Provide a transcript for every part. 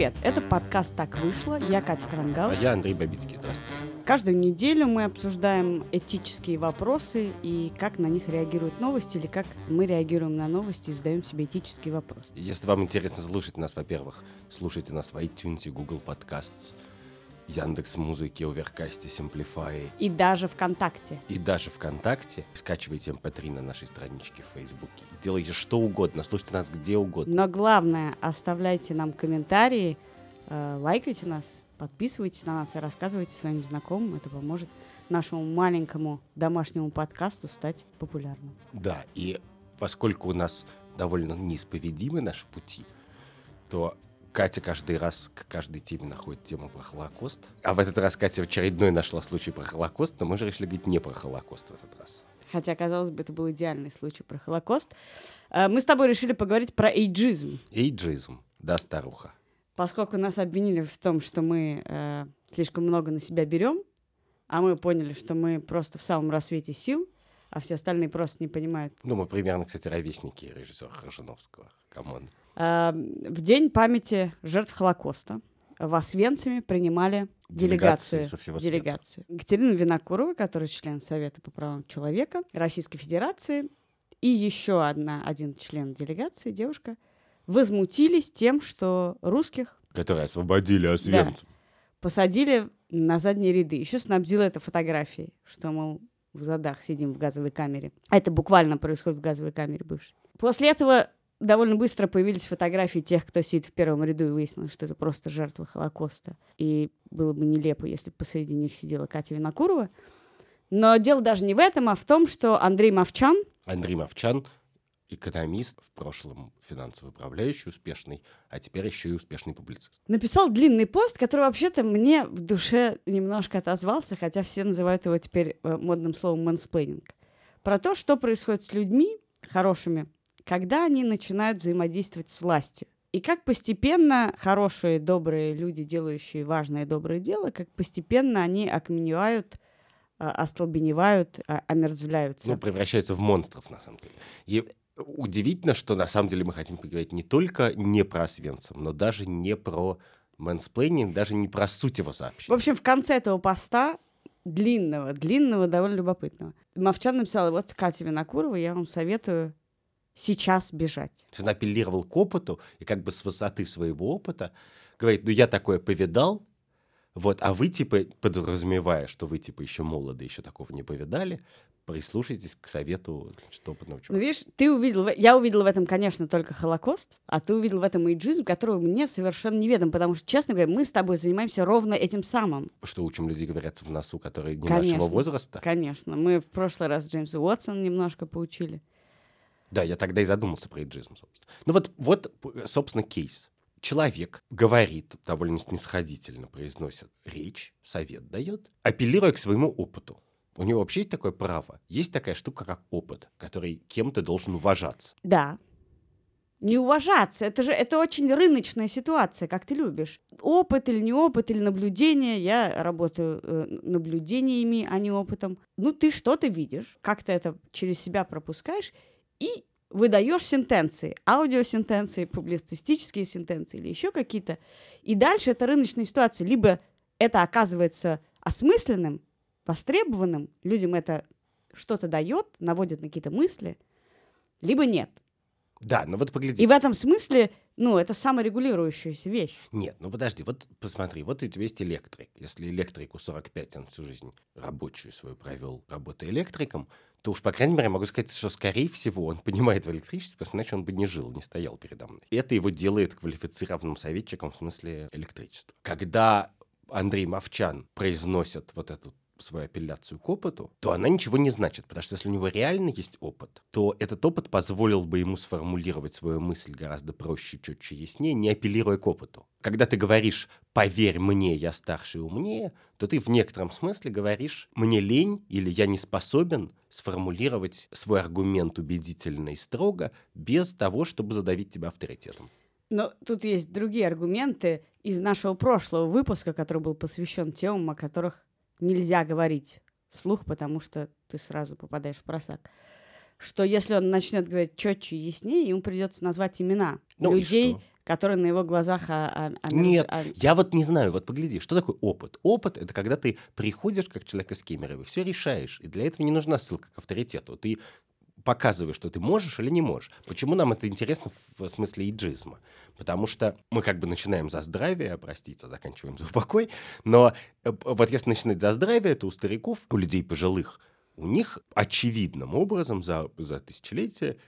Привет, это подкаст «Так вышло». Я Катя Крангал. А я Андрей Бабицкий. Здравствуйте. Каждую неделю мы обсуждаем этические вопросы и как на них реагируют новости, или как мы реагируем на новости и задаем себе этические вопросы. Если вам интересно слушать нас, во-первых, слушайте нас в iTunes, Google Podcasts, Яндекс Музыки, Оверкасте, Simplify. И даже ВКонтакте. И даже ВКонтакте. Скачивайте MP3 эм на нашей страничке в Фейсбуке. Делайте что угодно, слушайте нас где угодно. Но главное, оставляйте нам комментарии, э, лайкайте нас, подписывайтесь на нас и рассказывайте своим знакомым. Это поможет нашему маленькому домашнему подкасту стать популярным. Да, и поскольку у нас довольно неисповедимы наши пути, то Катя каждый раз к каждой теме находит тему про Холокост. А в этот раз Катя в очередной нашла случай про Холокост, но мы же решили говорить не про Холокост в этот раз. Хотя, казалось бы, это был идеальный случай про Холокост. Э, мы с тобой решили поговорить про эйджизм. Эйджизм, да, старуха. Поскольку нас обвинили в том, что мы э, слишком много на себя берем, а мы поняли, что мы просто в самом рассвете сил, а все остальные просто не понимают. Ну, мы примерно, кстати, ровесники режиссера Рожановского. Come on. Эм, в день памяти жертв Холокоста в Освенциме принимали делегацию. делегацию. Екатерина Винокурова, которая член Совета по правам человека Российской Федерации, и еще одна, один член делегации, девушка, возмутились тем, что русских... Которые освободили Освенцим. Да, посадили на задние ряды. Еще снабдила это фотографией, что, мол, в задах сидим в газовой камере. А это буквально происходит в газовой камере бывшей. После этого довольно быстро появились фотографии тех, кто сидит в первом ряду, и выяснилось, что это просто жертвы Холокоста. И было бы нелепо, если бы посреди них сидела Катя Винокурова. Но дело даже не в этом, а в том, что Андрей Мовчан... Андрей Мовчан экономист, в прошлом финансовый управляющий успешный, а теперь еще и успешный публицист. Написал длинный пост, который вообще-то мне в душе немножко отозвался, хотя все называют его теперь э, модным словом мэнсплейнинг. Про то, что происходит с людьми хорошими, когда они начинают взаимодействовать с властью. И как постепенно хорошие, добрые люди, делающие важное доброе дело, как постепенно они окаменевают, а, остолбеневают, а, омерзвляются. Ну, превращаются в монстров, на самом деле. И удивительно, что на самом деле мы хотим поговорить не только не про Освенцим, но даже не про мэнсплейнинг, даже не про суть его сообщения. В общем, в конце этого поста длинного, длинного, довольно любопытного. Мовчан написал, вот Катя Винокурова, я вам советую сейчас бежать. Он апеллировал к опыту и как бы с высоты своего опыта говорит, ну я такое повидал, вот, а вы типа, подразумевая, что вы типа еще молоды, еще такого не повидали, прислушайтесь к совету значит, опытного человека. Ну, видишь, ты увидел, я увидел в этом, конечно, только Холокост, а ты увидел в этом эйджизм, который мне совершенно неведом, потому что, честно говоря, мы с тобой занимаемся ровно этим самым. Что учим людей говорят в носу, которые не конечно, нашего возраста? Конечно. Мы в прошлый раз Джеймса Уотсона немножко поучили. Да, я тогда и задумался про эйджизм, собственно. Ну вот, вот, собственно, кейс. Человек говорит, довольно снисходительно произносит речь, совет дает, апеллируя к своему опыту. У него вообще есть такое право. Есть такая штука, как опыт, который кем-то должен уважаться. Да. Не уважаться. Это же это очень рыночная ситуация, как ты любишь. Опыт или не опыт, или наблюдение. Я работаю э, наблюдениями, а не опытом. Ну, ты что-то видишь, как ты это через себя пропускаешь, и выдаешь сентенции, аудиосентенции, публицистические сентенции или еще какие-то. И дальше это рыночная ситуация. Либо это оказывается осмысленным, востребованным, людям это что-то дает, наводит на какие-то мысли, либо нет. Да, ну вот погляди. И в этом смысле, ну, это саморегулирующаяся вещь. Нет, ну подожди, вот посмотри, вот у тебя есть электрик. Если электрику 45, он всю жизнь рабочую свою провел, работая электриком, то уж, по крайней мере, могу сказать, что, скорее всего, он понимает в электричестве, потому что иначе он бы не жил, не стоял передо мной. Это его делает квалифицированным советчиком в смысле электричества. Когда Андрей Мовчан произносит вот эту свою апелляцию к опыту, то она ничего не значит, потому что если у него реально есть опыт, то этот опыт позволил бы ему сформулировать свою мысль гораздо проще, четче, яснее, не апеллируя к опыту. Когда ты говоришь «поверь мне, я старше и умнее», то ты в некотором смысле говоришь «мне лень» или «я не способен» сформулировать свой аргумент убедительно и строго без того, чтобы задавить тебя авторитетом. Но тут есть другие аргументы из нашего прошлого выпуска, который был посвящен темам, о которых нельзя говорить вслух, потому что ты сразу попадаешь в просак. Что если он начнет говорить четче и яснее, ему придется назвать имена ну людей, который на его глазах... А, а, а, Нет, а- я вот не знаю, вот погляди, что такое опыт? Опыт — это когда ты приходишь как человек из Кемерово, все решаешь, и для этого не нужна ссылка к авторитету. Ты показываешь, что ты можешь или не можешь. Почему нам это интересно в смысле иджизма? Потому что мы как бы начинаем за здравие, простите, заканчиваем за покой, но э, вот если начинать за здравие, то у стариков, у людей пожилых, у них очевидным образом за, за тысячелетия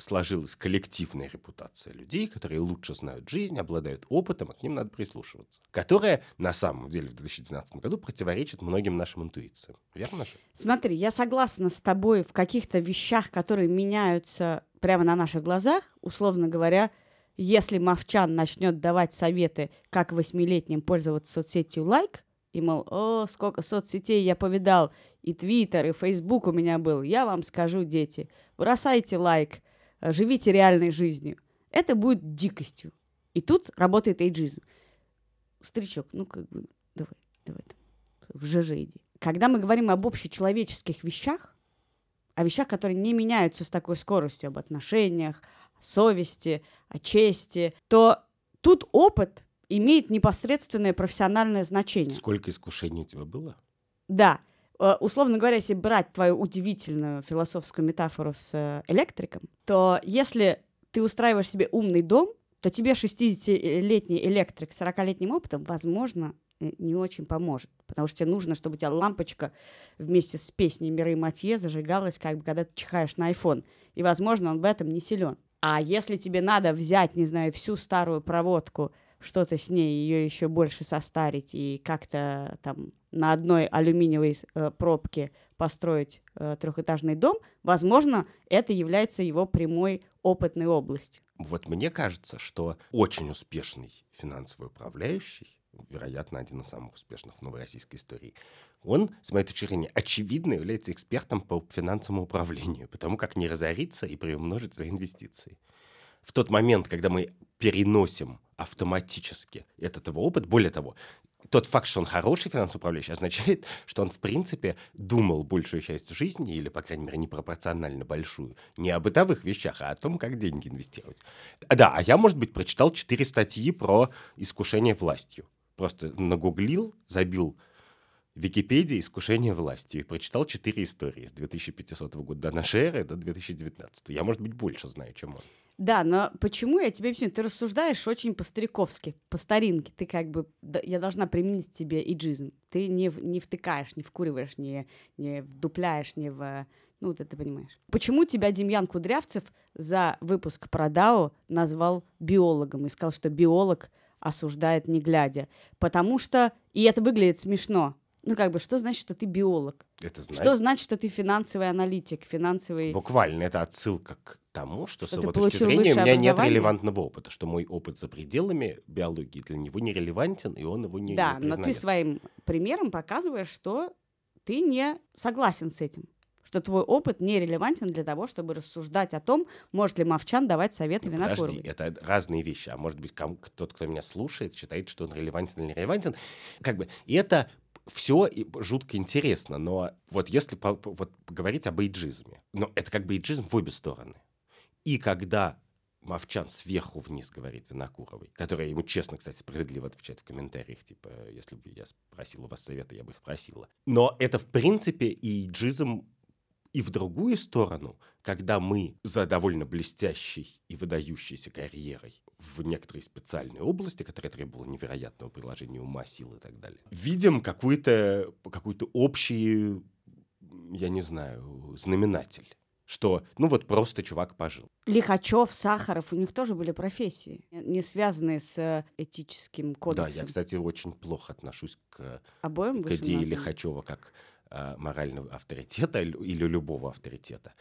сложилась коллективная репутация людей, которые лучше знают жизнь, обладают опытом, а к ним надо прислушиваться. Которая на самом деле в 2012 году противоречит многим нашим интуициям. Верно же? Смотри, я согласна с тобой в каких-то вещах, которые меняются прямо на наших глазах. Условно говоря, если Мовчан начнет давать советы, как восьмилетним пользоваться соцсетью лайк, и, мол, о, сколько соцсетей я повидал, и Твиттер, и Фейсбук у меня был, я вам скажу, дети, бросайте лайк, живите реальной жизнью. Это будет дикостью. И тут работает эйджизм. Старичок, ну как бы, давай, давай там, в ЖЖ иди. Когда мы говорим об общечеловеческих вещах, о вещах, которые не меняются с такой скоростью, об отношениях, о совести, о чести, то тут опыт имеет непосредственное профессиональное значение. Сколько искушений у тебя было? Да. Э, Условно говоря, если брать твою удивительную философскую метафору с э, электриком, то если ты устраиваешь себе умный дом, то тебе 60-летний электрик с 40-летним опытом, возможно, э, не очень поможет. Потому что тебе нужно, чтобы у тебя лампочка вместе с песней Миры Матье зажигалась, как бы, когда ты чихаешь на iPhone. И, возможно, он в этом не силен. А если тебе надо взять, не знаю, всю старую проводку, что-то с ней, ее еще больше состарить и как-то там на одной алюминиевой э, пробке построить э, трехэтажный дом, возможно, это является его прямой опытной областью. Вот мне кажется, что очень успешный финансовый управляющий, вероятно, один из самых успешных в новой российской истории, он, с моей точки зрения, очевидно является экспертом по финансовому управлению, потому как не разориться и приумножить свои инвестиции. В тот момент, когда мы переносим автоматически этот его опыт, более того, тот факт, что он хороший финансовый управляющий, означает, что он, в принципе, думал большую часть жизни, или, по крайней мере, непропорционально большую, не о бытовых вещах, а о том, как деньги инвестировать. Да, а я, может быть, прочитал четыре статьи про искушение властью. Просто нагуглил, забил в Википедии «Искушение властью» и прочитал четыре истории с 2500 года до нашей эры до 2019. Я, может быть, больше знаю, чем он. Да, но почему я тебе объясню? Ты рассуждаешь очень по-стариковски, по-старинке. Ты как бы... Я должна применить тебе иджизм. Ты не, не втыкаешь, не вкуриваешь, не, не вдупляешь, не в... Ну, вот это ты понимаешь. Почему тебя Демьян Кудрявцев за выпуск про Дао назвал биологом и сказал, что биолог осуждает не глядя? Потому что... И это выглядит смешно. Ну, как бы, что значит, что ты биолог? Это Что значит, значит, что ты финансовый аналитик, финансовый... буквально это отсылка к тому, что, Что с его точки зрения у меня нет релевантного опыта, что мой опыт за пределами биологии для него не релевантен, и он его не, Да, не но ты своим примером показываешь, что ты не согласен с этим. Что твой опыт не релевантен для того, чтобы рассуждать о том, может ли Мовчан давать советы Ну, Винокуровой. Подожди, это разные вещи. А может быть, ком- тот, кто меня слушает, считает, что он релевантен или не релевантен. Как бы, и это все жутко интересно, но вот если по- по- вот говорить об эйджизме, но это как бы эйджизм в обе стороны. И когда Мовчан сверху вниз говорит Винокуровой, которая ему честно, кстати, справедливо отвечает в комментариях, типа, если бы я спросил у вас совета, я бы их просила. Но это, в принципе, и эйджизм и в другую сторону, когда мы за довольно блестящей и выдающейся карьерой в некоторой специальной области, которая требовала невероятного приложения ума, сил и так далее, видим какой-то какой общий, я не знаю, знаменатель. Что, ну вот просто чувак пожил. Лихачев, Сахаров, у них тоже были профессии, не связанные с э, этическим Да, кодексом. я, кстати, очень плохо отношусь к, Обоим к идее. Лихачева как а, морального авторитета или любого авторитета,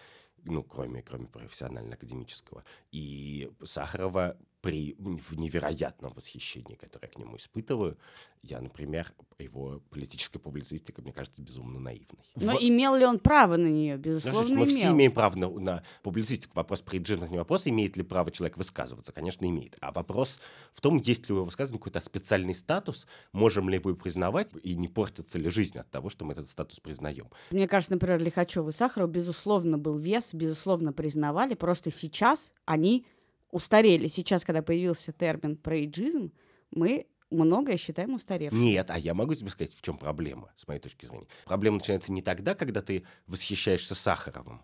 ну, кроме, кроме профессионально-академического. И Сахарова при в невероятном восхищении, которое я к нему испытываю, я, например, его политическая публицистика, мне кажется, безумно наивной. Но В- имел ли он право на нее? Безусловно, слушай, мы все имел. имеем право на, на публицистику. Вопрос при джинах не вопрос, имеет ли право человек высказываться. Конечно, имеет. А вопрос в том, есть ли у его высказывания какой-то специальный статус, можем ли его признавать, и не портится ли жизнь от того, что мы этот статус признаем. Мне кажется, например, Лихачев и Сахаров, безусловно, был вес, безусловно, признавали. Просто сейчас они устарели. Сейчас, когда появился термин про эйджизм, мы многое считаем устаревшим. Нет, а я могу тебе сказать, в чем проблема, с моей точки зрения. Проблема начинается не тогда, когда ты восхищаешься Сахаровым,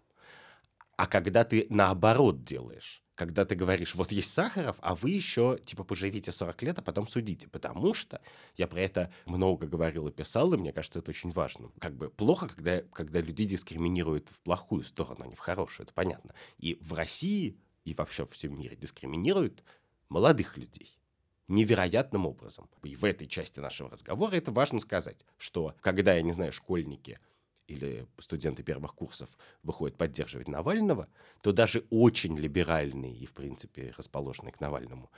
а когда ты наоборот делаешь. Когда ты говоришь, вот есть Сахаров, а вы еще, типа, поживите 40 лет, а потом судите. Потому что я про это много говорил и писал, и мне кажется, это очень важно. Как бы плохо, когда, когда людей дискриминируют в плохую сторону, а не в хорошую, это понятно. И в России, и вообще во всем мире дискриминируют молодых людей невероятным образом. И в этой части нашего разговора это важно сказать, что когда, я не знаю, школьники или студенты первых курсов выходят поддерживать Навального, то даже очень либеральные и, в принципе, расположенные к Навальному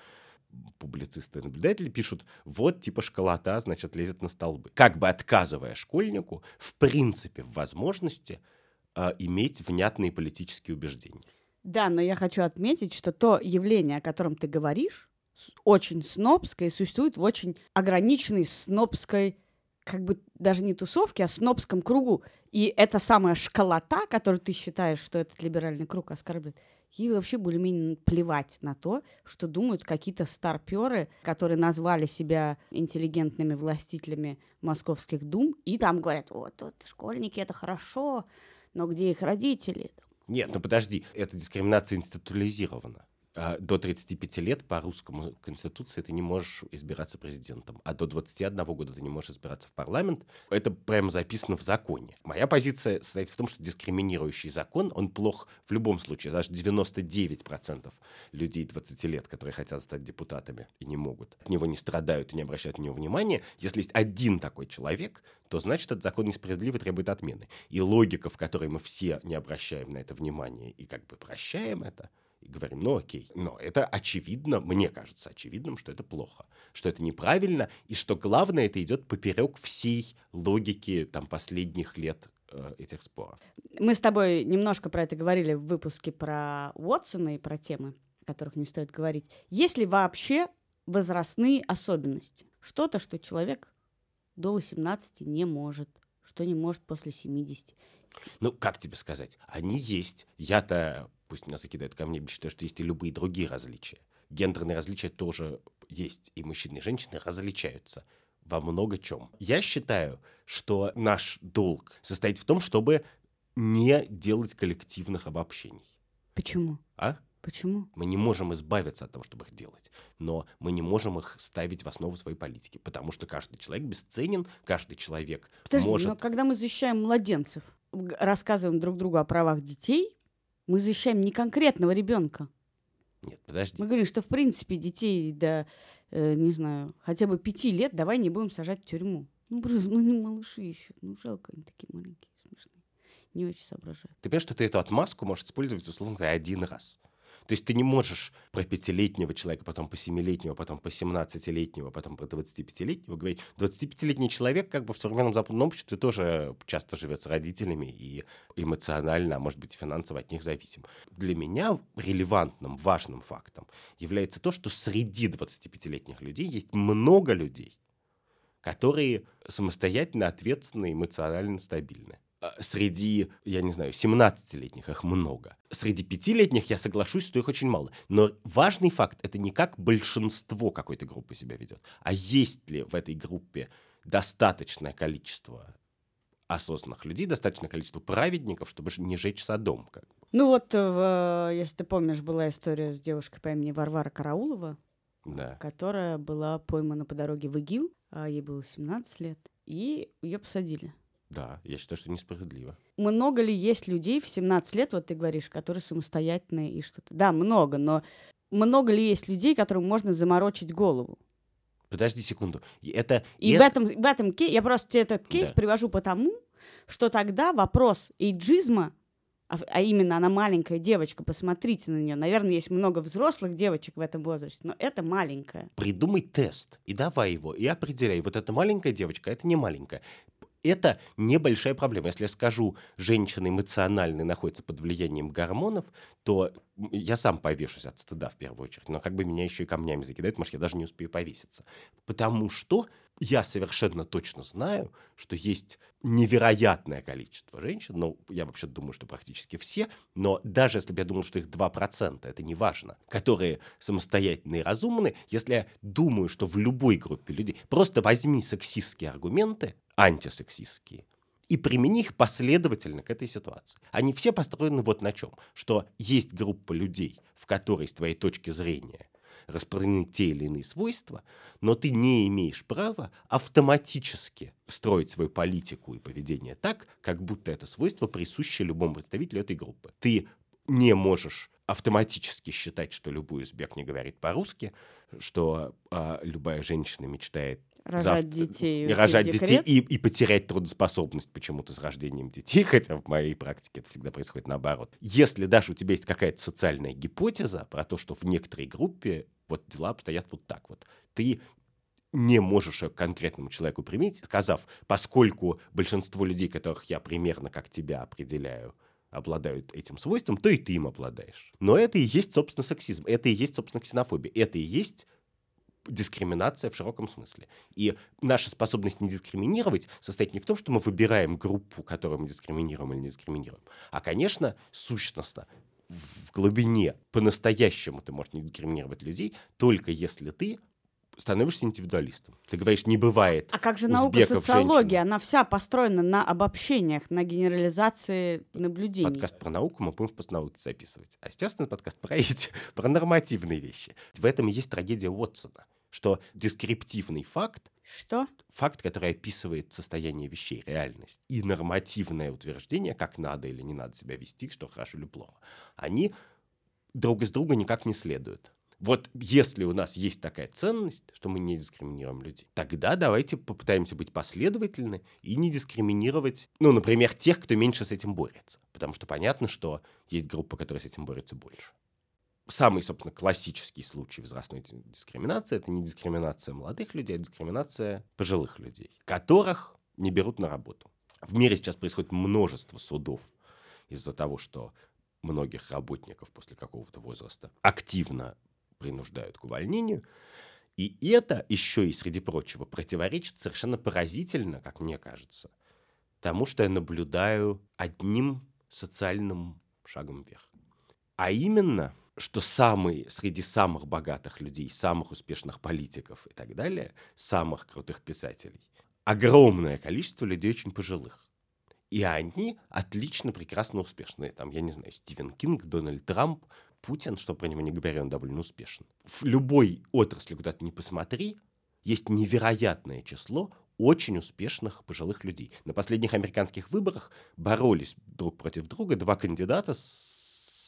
публицисты и наблюдатели пишут, вот типа школота, значит, лезет на столбы. Как бы отказывая школьнику, в принципе, в возможности э, иметь внятные политические убеждения. Да, но я хочу отметить, что то явление, о котором ты говоришь, очень снобское существует в очень ограниченной снобской как бы даже не тусовке, а снобском кругу. И эта самая школота, которую ты считаешь, что этот либеральный круг оскорбляет, ей вообще более-менее плевать на то, что думают какие-то старперы, которые назвали себя интеллигентными властителями московских дум, и там говорят, вот, вот школьники, это хорошо, но где их родители? Нет, ну подожди, эта дискриминация институализирована. А, до 35 лет по русскому конституции ты не можешь избираться президентом, а до 21 года ты не можешь избираться в парламент. Это прямо записано в законе. Моя позиция состоит в том, что дискриминирующий закон, он плох в любом случае. Даже 99% людей 20 лет, которые хотят стать депутатами и не могут, от него не страдают и не обращают на него внимания. Если есть один такой человек, то значит этот закон несправедлив и требует отмены. И логика, в которой мы все не обращаем на это внимания и как бы прощаем это – и говорим, ну окей, но это очевидно, мне кажется очевидным, что это плохо, что это неправильно, и что главное, это идет поперек всей логики там, последних лет э, этих споров. Мы с тобой немножко про это говорили в выпуске про Уотсона и про темы, о которых не стоит говорить. Есть ли вообще возрастные особенности? Что-то, что человек до 18 не может, что не может после 70. Ну, как тебе сказать? Они есть. Я-то пусть меня закидают камнями, считаю, что есть и любые другие различия. Гендерные различия тоже есть, и мужчины и женщины различаются во много чем. Я считаю, что наш долг состоит в том, чтобы не делать коллективных обобщений. Почему? А? Почему? Мы не можем избавиться от того, чтобы их делать, но мы не можем их ставить в основу своей политики, потому что каждый человек бесценен, каждый человек Подожди, может... но когда мы защищаем младенцев, рассказываем друг другу о правах детей, мы защищаем не конкретного ребенка. Нет, подожди. Мы говорим, что в принципе детей до, э, не знаю, хотя бы пяти лет давай не будем сажать в тюрьму. Ну, просто, ну не малыши еще. Ну, жалко, они такие маленькие, смешные. Не очень соображают. Ты понимаешь, что ты эту отмазку можешь использовать, условно говоря, один раз. То есть ты не можешь про пятилетнего человека, потом по семилетнего, потом по семнадцатилетнего, потом про 25-летнего говорить. 25-летний человек как бы в современном западном обществе тоже часто живет с родителями и эмоционально, а может быть финансово от них зависим. Для меня релевантным, важным фактом является то, что среди 25-летних людей есть много людей, которые самостоятельно, ответственны, эмоционально стабильны. А, среди, я не знаю, 17-летних их много. Среди пятилетних я соглашусь, что их очень мало. Но важный факт — это не как большинство какой-то группы себя ведет, а есть ли в этой группе достаточное количество осознанных людей, достаточное количество праведников, чтобы не жечь садом. Как бы. Ну вот, э, в, если ты помнишь, была история с девушкой по имени Варвара Караулова, да. которая была поймана по дороге в ИГИЛ, а ей было 17 лет, и ее посадили. Да, я считаю, что несправедливо. Много ли есть людей в 17 лет, вот ты говоришь, которые самостоятельные и что-то? Да, много, но много ли есть людей, которым можно заморочить голову? Подожди секунду. Это... И, и в, этом, в этом кейсе, я просто тебе этот кейс да. привожу потому, что тогда вопрос эйджизма, а, а именно она маленькая девочка, посмотрите на нее. Наверное, есть много взрослых девочек в этом возрасте, но это маленькая. Придумай тест и давай его, и определяй, вот эта маленькая девочка, а это не маленькая это небольшая проблема. Если я скажу, женщина эмоционально находится под влиянием гормонов, то я сам повешусь от стыда в первую очередь. Но как бы меня еще и камнями закидают, может, я даже не успею повеситься. Потому что я совершенно точно знаю, что есть невероятное количество женщин, ну, я вообще думаю, что практически все, но даже если бы я думал, что их 2%, это не важно, которые самостоятельные и разумные, если я думаю, что в любой группе людей, просто возьми сексистские аргументы, антисексистские, и примени их последовательно к этой ситуации. Они все построены вот на чем, что есть группа людей, в которой, с твоей точки зрения, распространены те или иные свойства, но ты не имеешь права автоматически строить свою политику и поведение так, как будто это свойство присуще любому представителю этой группы. Ты не можешь автоматически считать, что любой узбек не говорит по-русски, что а, любая женщина мечтает Рожать завтра- детей. рожать детей и, и потерять трудоспособность почему-то с рождением детей, хотя в моей практике это всегда происходит наоборот. Если даже у тебя есть какая-то социальная гипотеза про то, что в некоторой группе вот дела обстоят вот так вот, ты не можешь к конкретному человеку применить, сказав, поскольку большинство людей, которых я примерно как тебя определяю, обладают этим свойством, то и ты им обладаешь. Но это и есть, собственно, сексизм, это и есть, собственно, ксенофобия, это и есть дискриминация в широком смысле. И наша способность не дискриминировать состоит не в том, что мы выбираем группу, которую мы дискриминируем или не дискриминируем, а, конечно, сущностно, в глубине, по-настоящему ты можешь не дискриминировать людей, только если ты становишься индивидуалистом. Ты говоришь, не бывает А как же наука узбеков, социология? женщин. Она вся построена на обобщениях, на генерализации наблюдений. Подкаст про науку мы будем в постнауке записывать. А сейчас у нас подкаст про эти, про нормативные вещи. В этом и есть трагедия Уотсона, что дескриптивный факт Что? факт, который описывает состояние вещей, реальность, и нормативное утверждение, как надо или не надо себя вести, что хорошо или плохо, они друг из друга никак не следуют. Вот если у нас есть такая ценность, что мы не дискриминируем людей, тогда давайте попытаемся быть последовательны и не дискриминировать, ну, например, тех, кто меньше с этим борется. Потому что понятно, что есть группа, которая с этим борется больше. Самый, собственно, классический случай возрастной ди- дискриминации – это не дискриминация молодых людей, а дискриминация пожилых людей, которых не берут на работу. В мире сейчас происходит множество судов из-за того, что многих работников после какого-то возраста активно принуждают к увольнению. И это еще и, среди прочего, противоречит совершенно поразительно, как мне кажется, тому, что я наблюдаю одним социальным шагом вверх. А именно, что самые, среди самых богатых людей, самых успешных политиков и так далее, самых крутых писателей, огромное количество людей очень пожилых. И они отлично, прекрасно успешные. Там, я не знаю, Стивен Кинг, Дональд Трамп, Путин, что про него не говоря, он довольно успешен. В любой отрасли, куда ты не посмотри, есть невероятное число очень успешных пожилых людей. На последних американских выборах боролись друг против друга два кандидата с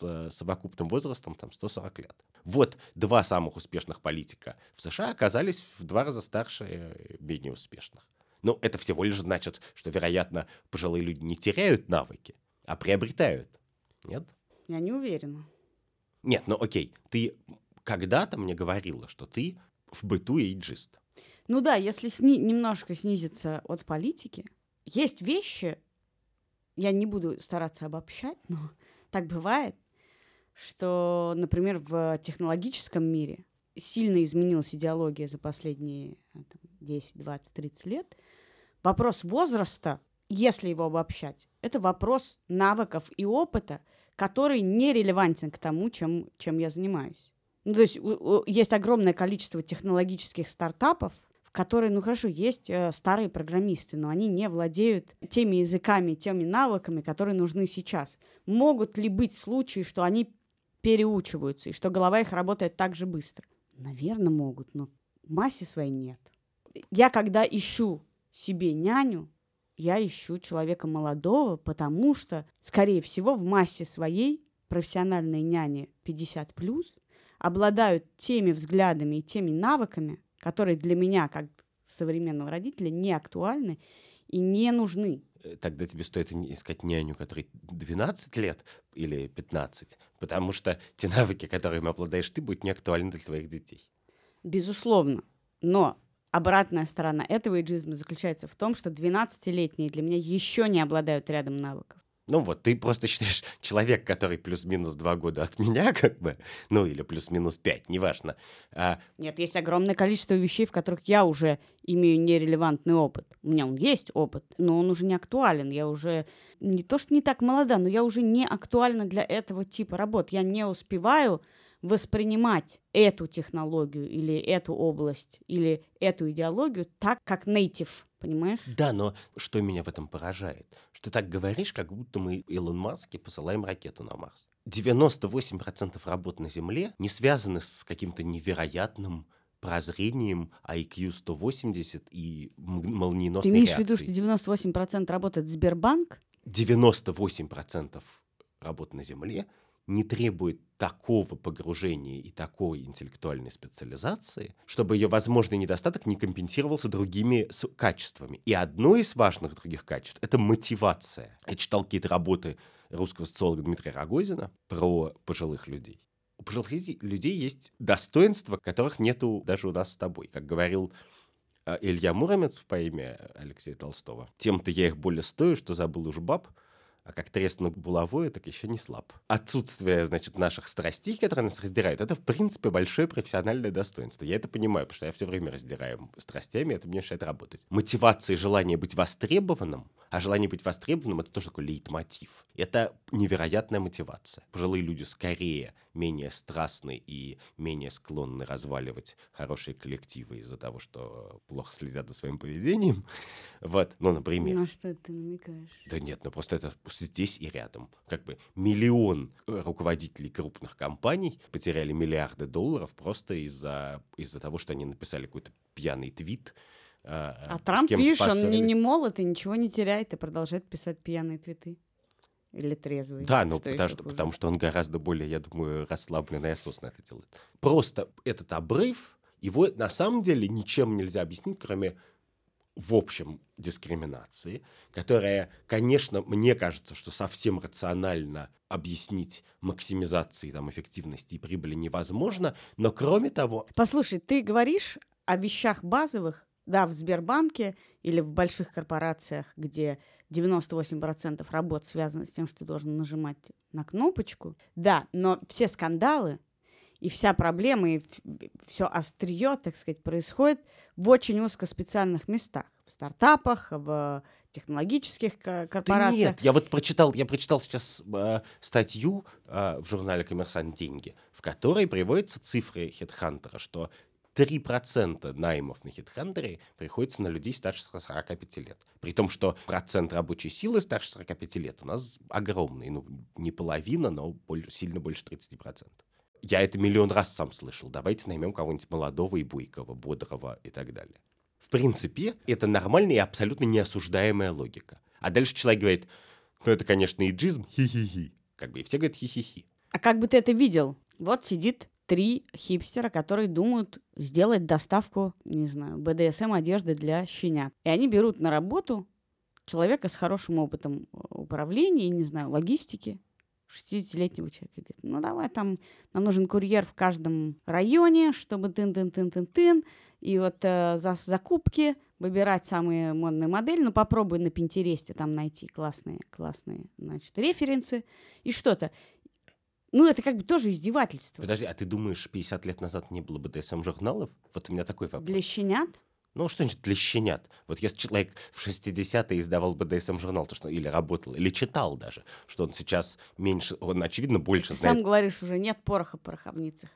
э, совокупным возрастом там 140 лет. Вот два самых успешных политика в США оказались в два раза старше э, менее успешных. Ну, это всего лишь значит, что, вероятно, пожилые люди не теряют навыки, а приобретают. Нет? Я не уверена. Нет, ну окей, ты когда-то мне говорила, что ты в быту эйджист. Ну да, если сни- немножко снизиться от политики, есть вещи, я не буду стараться обобщать, но так бывает, что, например, в технологическом мире сильно изменилась идеология за последние а, там, 10, 20, 30 лет. Вопрос возраста, если его обобщать, это вопрос навыков и опыта, который не релевантен к тому, чем, чем я занимаюсь. Ну, то есть есть огромное количество технологических стартапов, в которые, ну хорошо, есть э, старые программисты, но они не владеют теми языками, теми навыками, которые нужны сейчас. Могут ли быть случаи, что они переучиваются, и что голова их работает так же быстро? Наверное, могут, но в массе своей нет. Я когда ищу себе няню, я ищу человека молодого, потому что, скорее всего, в массе своей профессиональные няни 50 плюс обладают теми взглядами и теми навыками, которые для меня, как современного родителя, не актуальны и не нужны. Э, Тогда тебе стоит искать няню, которой 12 лет или 15, потому что те навыки, которыми обладаешь ты, будут не актуальны для твоих детей. Безусловно. Но Обратная сторона этого иджизма заключается в том, что 12-летние для меня еще не обладают рядом навыков. Ну вот, ты просто считаешь, человек, который плюс-минус два года от меня, как бы, ну или плюс-минус пять, неважно. А... Нет, есть огромное количество вещей, в которых я уже имею нерелевантный опыт. У меня он есть опыт, но он уже не актуален. Я уже не то, что не так молода, но я уже не актуальна для этого типа работ. Я не успеваю воспринимать эту технологию или эту область или эту идеологию так, как native, понимаешь? Да, но что меня в этом поражает? Что ты так говоришь, как будто мы Илон Маске посылаем ракету на Марс. 98% работ на Земле не связаны с каким-то невероятным прозрением IQ 180 и молниеносной Ты имеешь реакцией. в виду, что 98% работает Сбербанк? 98% работ на Земле не требует такого погружения и такой интеллектуальной специализации, чтобы ее возможный недостаток не компенсировался другими качествами. И одно из важных других качеств — это мотивация. Я читал какие-то работы русского социолога Дмитрия Рогозина про пожилых людей. У пожилых людей есть достоинства, которых нету даже у нас с тобой. Как говорил э, Илья Муромец в поэме Алексея Толстого. «Тем-то я их более стою, что забыл уж баб, а как треснул булавой, так еще не слаб. Отсутствие, значит, наших страстей, которые нас раздирают, это, в принципе, большое профессиональное достоинство. Я это понимаю, потому что я все время раздираю страстями, это мне мешает работать. Мотивация и желание быть востребованным, а желание быть востребованным — это тоже такой лейтмотив. Это невероятная мотивация. Пожилые люди скорее менее страстны и менее склонны разваливать хорошие коллективы из-за того, что плохо следят за своим поведением. Вот, ну, например. На что ты намекаешь? Да нет, ну просто это здесь и рядом. Как бы миллион руководителей крупных компаний потеряли миллиарды долларов просто из-за из того, что они написали какой-то пьяный твит, а, а Трамп, видишь, он не, не молод и ничего не теряет и продолжает писать пьяные твиты. Или трезвый. Да, но что потому, что, потому что он гораздо более, я думаю, расслабленно и осознанно это делает. Просто этот обрыв, его на самом деле ничем нельзя объяснить, кроме в общем дискриминации, которая, конечно, мне кажется, что совсем рационально объяснить максимизации там, эффективности и прибыли невозможно, но кроме того... Послушай, ты говоришь о вещах базовых, да, в Сбербанке или в больших корпорациях, где 98% работ связано с тем, что ты должен нажимать на кнопочку. Да, но все скандалы и вся проблема, и все острие, так сказать, происходит в очень узкоспециальных местах. В стартапах, в технологических корпорациях. Да нет, я вот прочитал, я прочитал сейчас э, статью э, в журнале «Коммерсант. Деньги», в которой приводятся цифры HeadHunter, что 3% наймов на HeadHunter приходится на людей старше 45 лет. При том, что процент рабочей силы старше 45 лет у нас огромный. Ну, не половина, но больше, сильно больше 30%. Я это миллион раз сам слышал. Давайте наймем кого-нибудь молодого и буйкого, бодрого и так далее. В принципе, это нормальная и абсолютно неосуждаемая логика. А дальше человек говорит, ну это, конечно, иджизм, хи-хи-хи. Как бы и все говорят хи-хи-хи. А как бы ты это видел? Вот сидит три хипстера, которые думают сделать доставку, не знаю, БДСМ одежды для щенят. И они берут на работу человека с хорошим опытом управления, не знаю, логистики, 60-летнего человека. Говорит, ну давай там, нам нужен курьер в каждом районе, чтобы тын-тын-тын-тын-тын, и вот э, за закупки выбирать самые модные модели, ну попробуй на Пинтересте там найти классные, классные, значит, референсы и что-то. Ну, это как бы тоже издевательство. Подожди, а ты думаешь, 50 лет назад не было бы ДСМ-журналов? Вот у меня такой вопрос. Для щенят? Ну, что значит для щенят? Вот если человек в 60-е издавал БДСМ-журнал, то что или работал, или читал даже, что он сейчас меньше, он, очевидно, больше Ты знает. сам говоришь, уже нет пороха в пороховницах.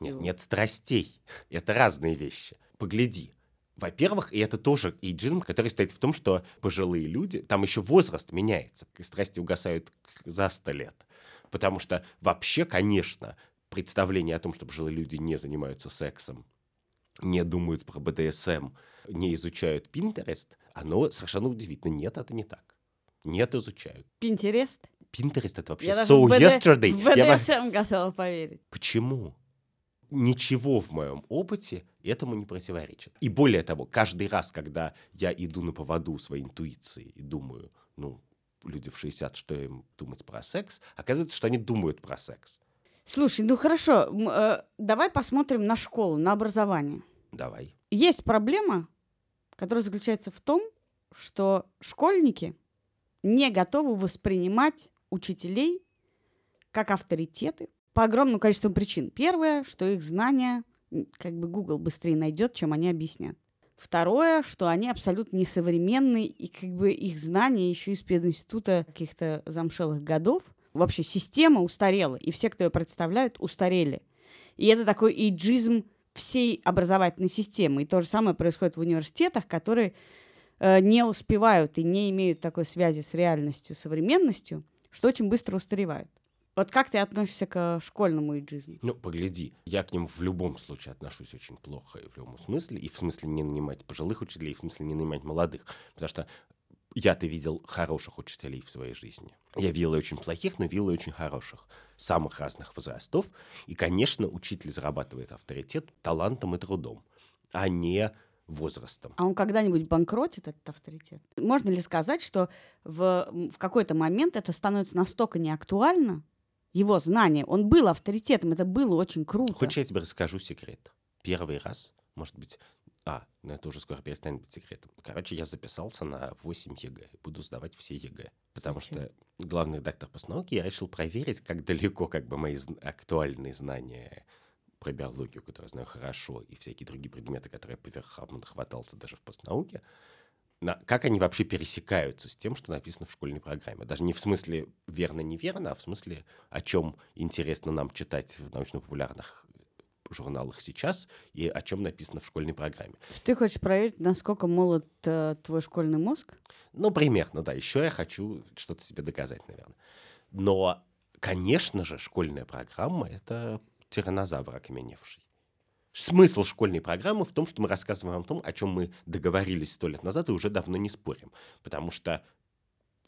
Нет, нет страстей. Это разные вещи. Погляди. Во-первых, и это тоже эйджизм, который стоит в том, что пожилые люди, там еще возраст меняется, и страсти угасают за 100 лет. Потому что вообще, конечно, представление о том, что пожилые люди не занимаются сексом, не думают про БДСМ, не изучают Пинтерест, оно совершенно удивительно. Нет, это не так. Нет, изучают. Пинтерест? Пинтерест это вообще Я so даже yesterday. В БДСМ Я... готова поверить. Почему? Ничего в моем опыте этому не противоречит. И более того, каждый раз, когда я иду на поводу своей интуиции и думаю, ну, люди в 60, что им думать про секс, оказывается, что они думают про секс. Слушай, ну хорошо, э, давай посмотрим на школу, на образование. Давай. есть проблема, которая заключается в том, что школьники не готовы воспринимать учителей как авторитеты по огромному количеству причин. Первое, что их знания как бы Google быстрее найдет, чем они объяснят. Второе, что они абсолютно несовременны, и как бы их знания еще из пединститута каких-то замшелых годов. Вообще система устарела, и все, кто ее представляют, устарели. И это такой эйджизм всей образовательной системы. И то же самое происходит в университетах, которые э, не успевают и не имеют такой связи с реальностью, современностью, что очень быстро устаревают. Вот как ты относишься к школьному иджизму? Ну, погляди, я к ним в любом случае отношусь очень плохо и в любом смысле, и в смысле не нанимать пожилых учителей, и в смысле не нанимать молодых, потому что я-то видел хороших учителей в своей жизни. Я видел и очень плохих, но видел и очень хороших, самых разных возрастов. И, конечно, учитель зарабатывает авторитет талантом и трудом, а не возрастом. А он когда-нибудь банкротит этот авторитет? Можно ли сказать, что в, в какой-то момент это становится настолько неактуально, его знание, он был авторитетом, это было очень круто. Хочешь, я тебе расскажу секрет? Первый раз, может быть, а, ну это уже скоро перестанет быть секретом. Короче, я записался на 8 ЕГЭ. Буду сдавать все ЕГЭ. Потому Зачем? что главный редактор по науке, я решил проверить, как далеко как бы мои актуальные знания про биологию, которую я знаю хорошо, и всякие другие предметы, которые я поверхом хватался даже в постнауке, на, как они вообще пересекаются с тем, что написано в школьной программе. Даже не в смысле верно-неверно, а в смысле, о чем интересно нам читать в научно-популярных журналах сейчас и о чем написано в школьной программе. Ты хочешь проверить, насколько молод э, твой школьный мозг? Ну, примерно, да. Еще я хочу что-то себе доказать, наверное. Но, конечно же, школьная программа — это тиранозавр окаменевший. Смысл школьной программы в том, что мы рассказываем о том, о чем мы договорились сто лет назад и уже давно не спорим. Потому что,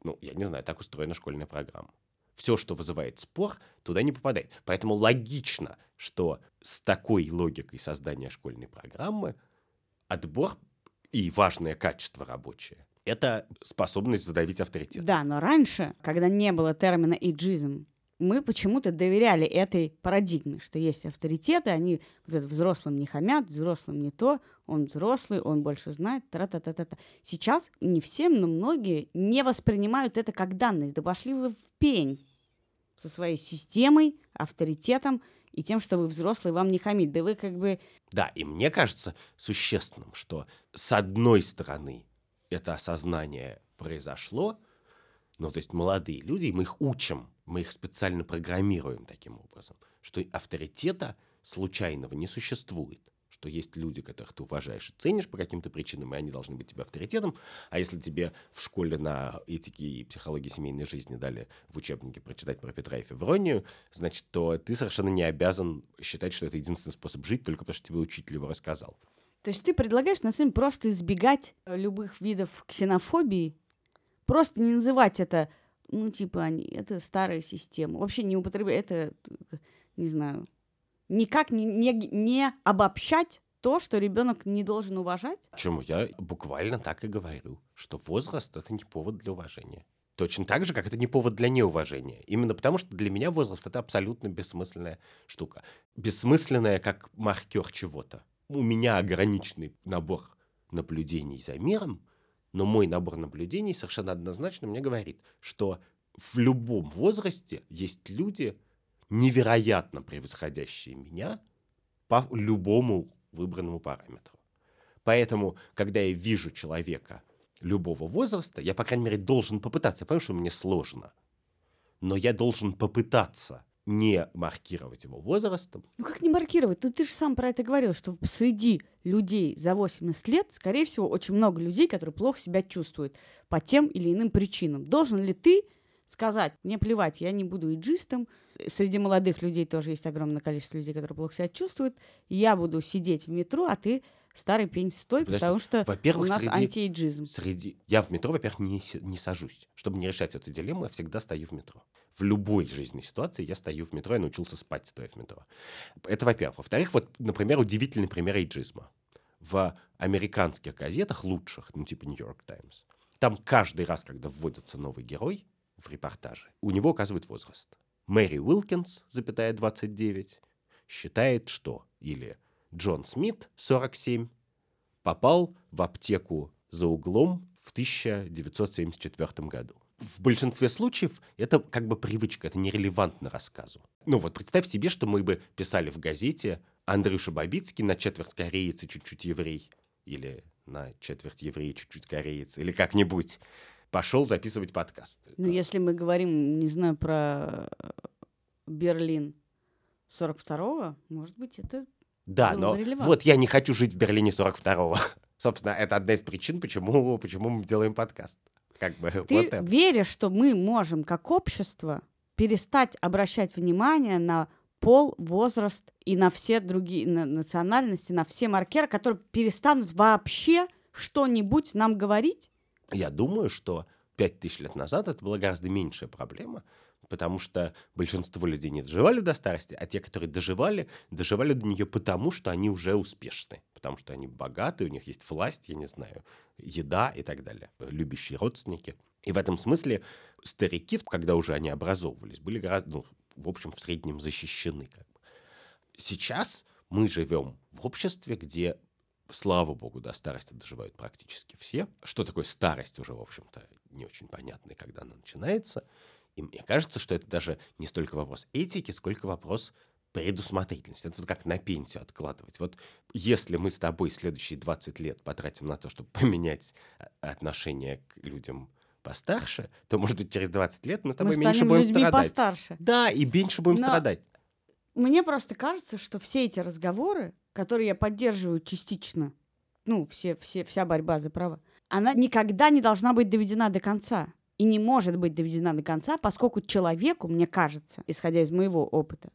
ну, я не знаю, так устроена школьная программа. Все, что вызывает спор, туда не попадает. Поэтому логично, что с такой логикой создания школьной программы отбор и важное качество рабочее — это способность задавить авторитет. Да, но раньше, когда не было термина «иджизм», мы почему-то доверяли этой парадигме, что есть авторитеты, они вот это, взрослым не хамят, взрослым не то, он взрослый, он больше знает, тра-та-та-та-та. Сейчас не всем, но многие не воспринимают это как данность. Да пошли вы в пень со своей системой, авторитетом и тем, что вы взрослый, вам не хамить. Да вы как бы... Да, и мне кажется существенным, что с одной стороны это осознание произошло, ну, то есть молодые люди, мы их учим, мы их специально программируем таким образом, что авторитета случайного не существует что есть люди, которых ты уважаешь и ценишь по каким-то причинам, и они должны быть тебе авторитетом. А если тебе в школе на этике и психологии семейной жизни дали в учебнике прочитать про Петра и Февронию, значит, то ты совершенно не обязан считать, что это единственный способ жить, только потому что тебе учитель его рассказал. То есть ты предлагаешь, на самом деле, просто избегать любых видов ксенофобии, просто не называть это, ну, типа, они, это старая система. Вообще не употреблять, это, не знаю, никак не, не, не обобщать то, что ребенок не должен уважать? Почему? Я буквально так и говорю, что возраст это не повод для уважения. Точно так же, как это не повод для неуважения. Именно потому, что для меня возраст это абсолютно бессмысленная штука. Бессмысленная как маркер чего-то. У меня ограниченный набор наблюдений за миром, но мой набор наблюдений совершенно однозначно мне говорит, что в любом возрасте есть люди, невероятно превосходящие меня по любому выбранному параметру. Поэтому, когда я вижу человека любого возраста, я, по крайней мере, должен попытаться. Я понимаю, что мне сложно. Но я должен попытаться не маркировать его возрастом. Ну как не маркировать? Ну ты же сам про это говорил, что среди людей за 80 лет, скорее всего, очень много людей, которые плохо себя чувствуют по тем или иным причинам. Должен ли ты сказать, мне плевать, я не буду иджистом, среди молодых людей тоже есть огромное количество людей, которые плохо себя чувствуют. Я буду сидеть в метро, а ты старый пень стой, Подожди, потому что во-первых, у нас среди, антиэйджизм. Среди... Я в метро, во-первых, не, не сажусь. Чтобы не решать эту дилемму, я всегда стою в метро. В любой жизненной ситуации я стою в метро, я научился спать, стоя в метро. Это во-первых. Во-вторых, вот, например, удивительный пример эйджизма. В американских газетах лучших, ну типа Нью-Йорк Таймс, там каждый раз, когда вводится новый герой в репортаже, у него указывают возраст. Мэри Уилкинс, запятая 29, считает, что или Джон Смит, 47, попал в аптеку за углом в 1974 году. В большинстве случаев это как бы привычка, это нерелевантно рассказу. Ну вот представь себе, что мы бы писали в газете Андрюша Бабицкий на четверть кореец и чуть-чуть еврей. Или на четверть еврей чуть-чуть кореец. Или как-нибудь пошел записывать подкаст. Ну, если мы говорим, не знаю, про э, Берлин 42-го, может быть, это Да, было но релевантно. вот я не хочу жить в Берлине 42-го. Собственно, это одна из причин, почему, почему мы делаем подкаст. Как бы Ты вот это. веришь, что мы можем, как общество, перестать обращать внимание на пол, возраст и на все другие на национальности, на все маркеры, которые перестанут вообще что-нибудь нам говорить? Я думаю, что пять тысяч лет назад это была гораздо меньшая проблема, потому что большинство людей не доживали до старости, а те, которые доживали, доживали до нее потому, что они уже успешны, потому что они богаты, у них есть власть, я не знаю, еда и так далее, любящие родственники. И в этом смысле старики, когда уже они образовывались, были гораздо, ну, в общем, в среднем защищены. Как бы. Сейчас мы живем в обществе, где слава богу, до старости доживают практически все. Что такое старость уже, в общем-то, не очень понятно, и когда она начинается. И мне кажется, что это даже не столько вопрос этики, сколько вопрос предусмотрительности. Это вот как на пенсию откладывать. Вот если мы с тобой следующие 20 лет потратим на то, чтобы поменять а, отношение к людям постарше, то, может быть, через 20 лет мы с тобой мы меньше будем людьми страдать. постарше. Да, и меньше будем Но- страдать. Мне просто кажется, что все эти разговоры, которые я поддерживаю частично, ну, все, все, вся борьба за права, она никогда не должна быть доведена до конца. И не может быть доведена до конца, поскольку человеку, мне кажется, исходя из моего опыта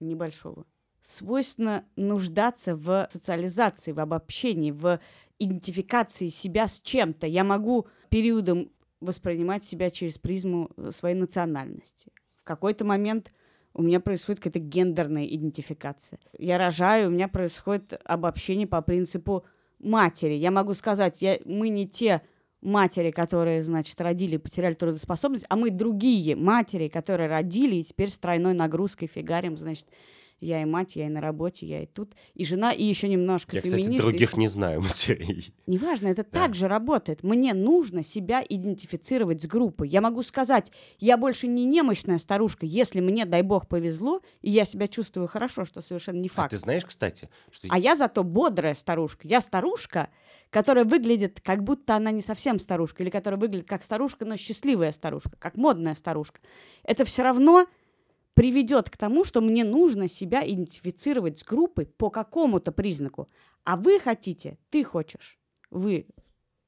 небольшого, свойственно нуждаться в социализации, в обобщении, в идентификации себя с чем-то. Я могу периодом воспринимать себя через призму своей национальности. В какой-то момент у меня происходит какая-то гендерная идентификация. Я рожаю, у меня происходит обобщение по принципу матери. Я могу сказать, я, мы не те матери, которые, значит, родили и потеряли трудоспособность, а мы другие матери, которые родили и теперь с тройной нагрузкой фигарим, значит, я и мать, я и на работе, я и тут, и жена, и еще немножко Я, кстати, феминист. и других ещё- не знаю матерей. Неважно, это Да. так же работает. Мне нужно себя идентифицировать с группой. Я могу сказать, я больше не немощная старушка, если мне, дай бог, повезло, и я себя чувствую хорошо, что совершенно не А факт. ты знаешь, кстати, что А я зато бодрая старушка. Я старушка, которая выглядит, как будто она не совсем старушка, или которая выглядит как старушка, но счастливая старушка, как модная старушка. Это все равно приведет к тому, что мне нужно себя идентифицировать с группой по какому-то признаку. А вы хотите, ты хочешь, вы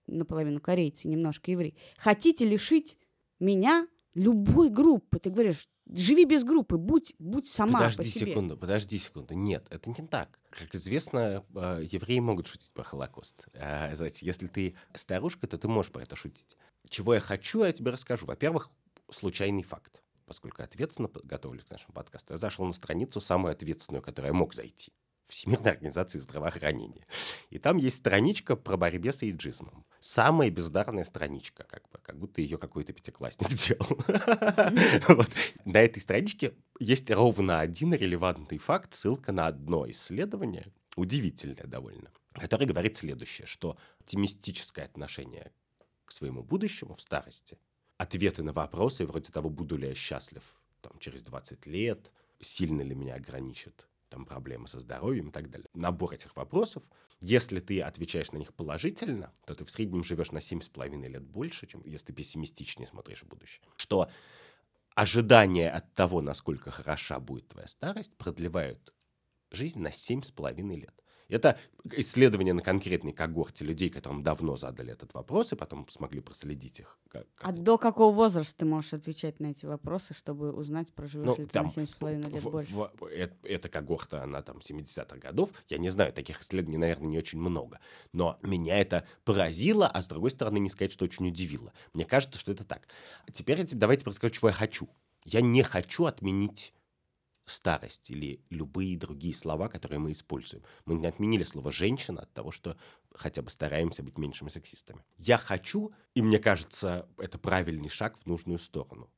наполовину корейцы, немножко еврей, хотите лишить меня любой группы. Ты говоришь, живи без группы, будь, будь сама подожди по себе. секунду, подожди секунду. Нет, это не так. Как известно, э, евреи могут шутить про Холокост. А, Значит, если ты старушка, то ты можешь про это шутить. Чего я хочу, я тебе расскажу. Во-первых, случайный факт. Поскольку ответственно готовлюсь к нашему подкасту, я зашел на страницу самую ответственную, которая я мог зайти. Всемирной организации здравоохранения. И там есть страничка про борьбе с эйджизмом. Самая бездарная страничка, как бы, как будто ее какой-то пятиклассник делал. На этой страничке есть ровно один релевантный факт, ссылка на одно исследование, удивительное довольно, которое говорит следующее, что оптимистическое отношение к своему будущему в старости, ответы на вопросы вроде того, буду ли я счастлив там, через 20 лет, сильно ли меня ограничат там, проблемы со здоровьем и так далее. Набор этих вопросов, если ты отвечаешь на них положительно, то ты в среднем живешь на 7,5 лет больше, чем если ты пессимистичнее смотришь в будущее. Что ожидания от того, насколько хороша будет твоя старость, продлевают жизнь на 7,5 лет. Это исследование на конкретной когорте людей, которым давно задали этот вопрос, и потом смогли проследить их. как- как А до какого возраста ты можешь отвечать на эти вопросы, чтобы узнать, проживешь Ну, ли ты там на 7,5 лет в- больше? в- э- эта когорта, она там 70-х годов. Я не знаю, таких исследований, наверное, не очень много. Но меня это поразило, а с другой стороны, не сказать, что очень удивило. Мне кажется, что это так. Теперь я тебе- давайте расскажу, чего я хочу. Я не хочу отменить старость или любые другие слова, которые мы используем. Мы не отменили слово «женщина» от того, что хотя бы стараемся быть меньшими сексистами. Я хочу, и мне кажется, это правильный шаг в нужную сторону,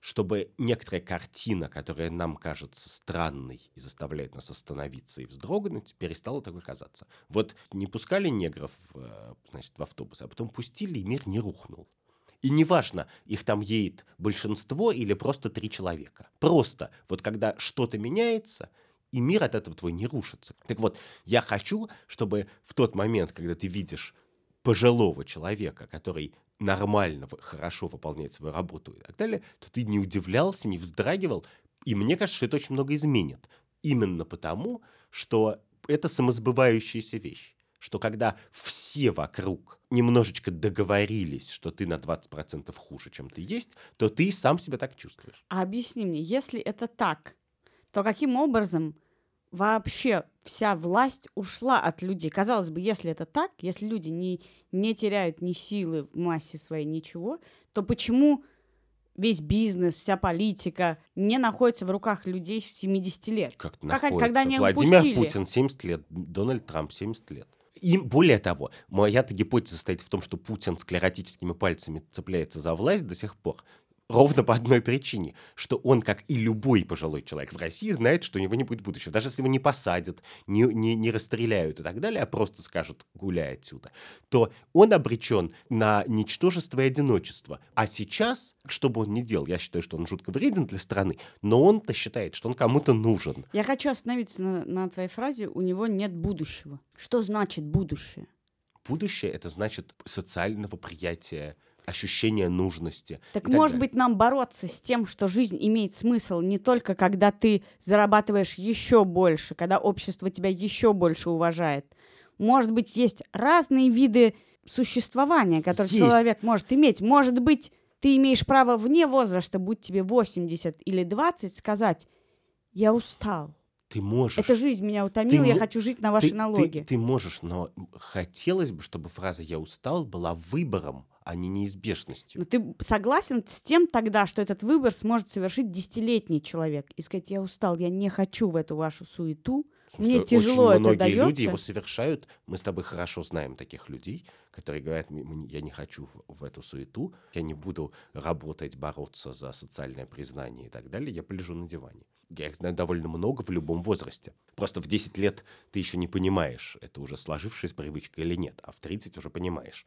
чтобы некоторая картина, которая нам кажется странной и заставляет нас остановиться и вздрогнуть, перестала такой казаться. Вот не пускали негров э, значит, в автобус, а потом пустили, и мир не рухнул. И неважно, их там едет большинство или просто три человека. Просто вот когда что-то меняется, и мир от этого твой не рушится. Так вот, я хочу, чтобы в тот момент, когда ты видишь пожилого человека, который нормально, хорошо выполняет свою работу и так далее, то ты не удивлялся, не вздрагивал. И мне кажется, что это очень много изменит. Именно потому, что это самосбывающаяся вещь. Что когда все вокруг немножечко договорились, что ты на 20% хуже, чем ты есть, то ты сам себя так чувствуешь. А объясни мне, если это так, то каким образом вообще вся власть ушла от людей. Казалось бы, если это так, если люди не, не теряют ни силы в массе своей, ничего, то почему весь бизнес, вся политика не находится в руках людей 70 лет? Как, как находится? когда они Владимир упустили? Путин 70 лет, Дональд Трамп 70 лет. И более того, моя-то гипотеза состоит в том, что Путин склеротическими пальцами цепляется за власть до сих пор. Ровно по одной причине, что он, как и любой пожилой человек в России, знает, что у него не будет будущего. Даже если его не посадят, не, не, не расстреляют и так далее, а просто скажут «гуляй отсюда», то он обречен на ничтожество и одиночество. А сейчас, что бы он ни делал, я считаю, что он жутко вреден для страны, но он-то считает, что он кому-то нужен. Я хочу остановиться на, на твоей фразе «у него нет будущего». Что значит будущее? Будущее — это значит социального приятия ощущение нужности. Так может далее. быть нам бороться с тем, что жизнь имеет смысл не только когда ты зарабатываешь еще больше, когда общество тебя еще больше уважает. Может быть, есть разные виды существования, которые Есть. человек может иметь. Может быть, ты имеешь право вне возраста, будь тебе 80 или 20, сказать, я устал. Ты можешь. Эта жизнь меня утомила, Ты я хочу жить на ваши ты, налоги. Ты, ты можешь, но хотелось бы, чтобы фраза «я устал» была выбором, а не неизбежностью. Но ты согласен с тем тогда, что этот выбор сможет совершить десятилетний человек и сказать, я устал, я не хочу в эту вашу суету, смысле, мне тяжело очень это многие дается. люди его совершают. Мы с тобой хорошо знаем таких людей, которые говорят, «М- м- я не хочу в, в эту суету, я не буду работать, бороться за социальное признание и так далее, я полежу на диване. Я их знаю довольно много в любом возрасте. Просто в 10 лет ты еще не понимаешь, это уже сложившаяся привычка или нет, а в 30 уже понимаешь.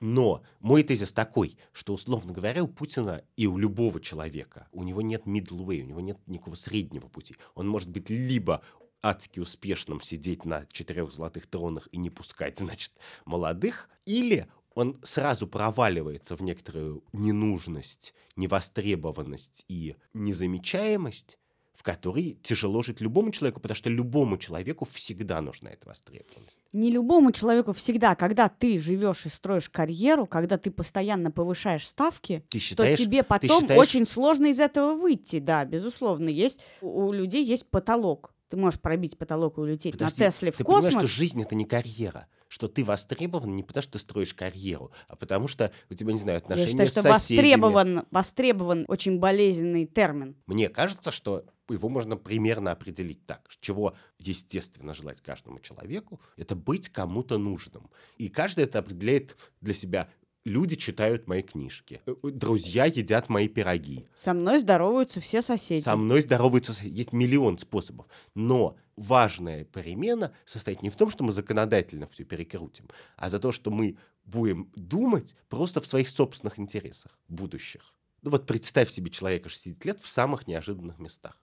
Но мой тезис такой, что, условно говоря, у Путина и у любого человека, у него нет middle way, у него нет никакого среднего пути. Он может быть либо адски успешным сидеть на четырех золотых тронах и не пускать, значит, молодых, или он сразу проваливается в некоторую ненужность, невостребованность и незамечаемость, в которой тяжело жить любому человеку, потому что любому человеку всегда нужна эта востребованность. Не любому человеку всегда, когда ты живешь и строишь карьеру, когда ты постоянно повышаешь ставки, Ты то считаешь, тебе потом считаешь- очень сложно из этого выйти. Да, безусловно, есть у людей есть потолок. Ты можешь пробить потолок и улететь Подожди, на Тесле в ты космос. понимаешь, что жизнь это не карьера, что ты востребован не потому, что ты строишь карьеру, а потому что у тебя, не знаю, Я отношения считаю, с что соседями. востребован, востребован очень болезненный термин. Мне кажется, что его можно примерно определить так, чего естественно желать каждому человеку, это быть кому-то нужным. И каждый это определяет для себя. Люди читают мои книжки, э, друзья едят мои пироги, Со мной здороваются все соседи. со мной здороваются, сос- есть миллион способов. Но важная перемена состоит не в том, что мы законодательно все перекрутим, а за то, что мы будем думать просто в своих собственных интересах, будущих. Ну вот представь себе человека 60 лет в самых неожиданных местах.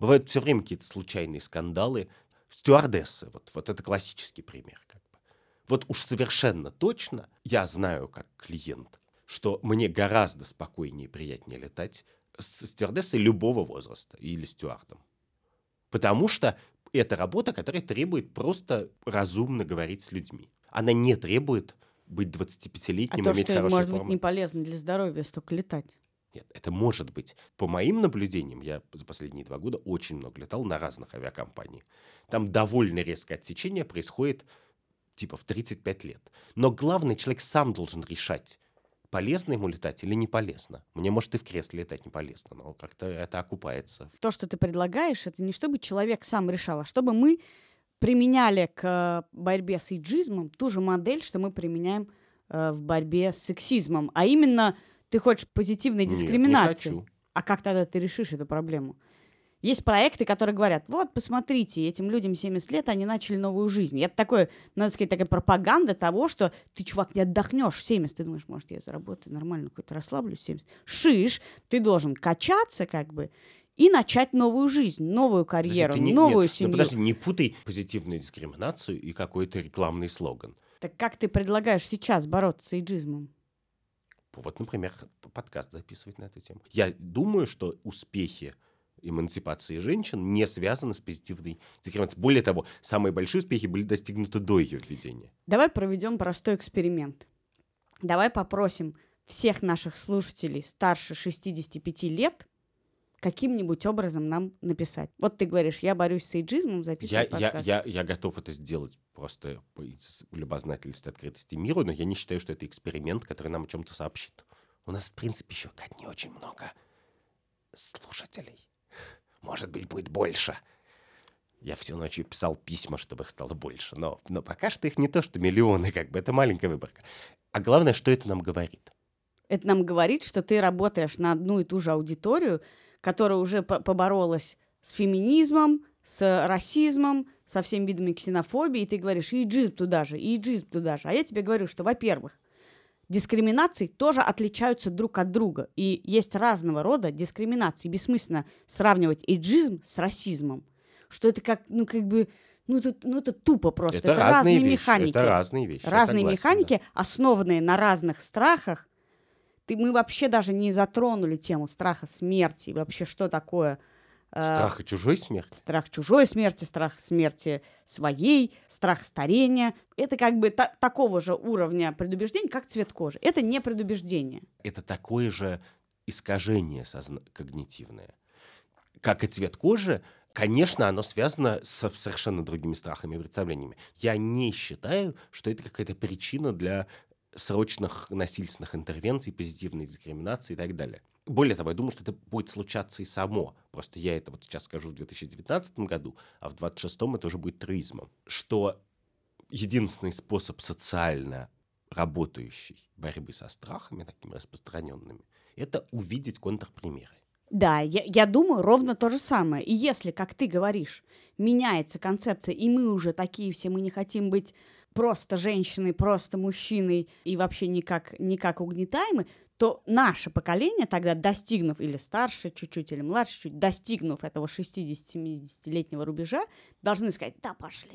Бывают все время какие-то случайные скандалы. Стюардессы, вот, вот это классический пример. Как. Вот уж совершенно точно я знаю как клиент, что мне гораздо спокойнее и приятнее летать с стюардессой любого возраста или стюардом. Потому что это работа, которая требует просто разумно говорить с людьми. Она не требует быть а 25-летним, то, иметь что хорошие может быть формы. не полезно для здоровья, столько летать. Нет, это может быть. По моим наблюдениям, я за последние два года очень много летал на разных авиакомпаниях. Там довольно резкое отсечение происходит типа в 35 лет. Но главный человек сам должен решать, полезно ему летать или не полезно. Мне, может, и в кресле летать не полезно, но как-то это окупается. То, что ты предлагаешь, это не чтобы человек сам решал, а чтобы мы применяли к э, борьбе с иджизмом ту же модель, что мы применяем э, в борьбе с сексизмом, а именно Ты хочешь позитивной Нет, не дискриминации. хочу. А как тогда ты решишь эту проблему? Есть проекты, которые говорят, вот, посмотрите, этим людям 70 лет, они начали новую жизнь. И это такое, надо сказать, такая пропаганда того, что ты, чувак, не отдохнешь в 70. Ты думаешь, может, я заработаю нормально, какой-то расслаблюсь в 70. Шиш, ты должен качаться как бы и начать новую жизнь, новую Подожди, карьеру, ты не- новую нет, ну семью. подожди, не путай позитивную дискриминацию и какой-то рекламный слоган. Так как ты предлагаешь сейчас бороться с эйджизмом? Вот, например, подкаст записывать на эту тему. Я думаю, что успехи эмансипации женщин не связаны с позитивной дискриминацией. Более того, самые большие успехи были достигнуты до ее введения. Давай проведем простой эксперимент. Давай попросим всех наших слушателей старше 65 лет каким-нибудь образом нам написать. Вот ты говоришь, я борюсь с эйджизмом, Я, записываю я, подкаст. я, я готов это сделать просто из любознательности, открытости миру, но я не считаю, что это эксперимент, который нам о чем-то сообщит. У нас, в принципе, еще не очень много слушателей. Может быть, будет больше. Я всю ночь писал письма, чтобы их стало больше. Но, но пока что их не то, что миллионы, как бы. Это маленькая выборка. А главное, что это нам говорит? Это нам говорит, что ты работаешь на одну и ту же аудиторию, которая уже по- поборолась с феминизмом, с расизмом, со всеми видами ксенофобии, и ты говоришь, и иджизм туда же, и иджизм туда же. А я тебе говорю, что, во-первых, дискриминации тоже отличаются друг от друга. И есть разного рода дискриминации. Бессмысленно сравнивать иджизм с расизмом. Что это как, ну, как бы, ну, это, ну, это тупо просто. это, Это, разные вещи. механики Это разные вещи. разные согласен, да. механики, основанные на разных страхах. Ты, мы вообще даже не затронули тему страха смерти, вообще что такое Страх и чужой смерти. страх чужой смерти, страх смерти своей, страх старения. Это как бы та- такого же уровня предубеждения, как цвет кожи. Это не предубеждение. это такое же искажение созна- когнитивное. Как и цвет кожи, конечно, оно связано с совершенно другими страхами и представлениями. Я не считаю, что это какая-то причина для срочных насильственных интервенций, позитивной дискриминации и так далее. Более того, я думаю, что это будет случаться и само. Просто я это вот сейчас скажу в 2019 году, а в 2026 это уже будет truизмом. Что единственный способ социально работающей борьбы со страхами, такими распространенными, это увидеть контрпримеры. Да, я, я думаю ровно то же самое. И если, как ты говоришь, меняется концепция, и мы уже такие все, мы не хотим быть просто женщиной, просто мужчиной и вообще никак, никак угнетаемы, то наше поколение тогда, достигнув, или старше чуть-чуть, или младше чуть, достигнув этого 60-70-летнего рубежа, должны сказать, да пошли,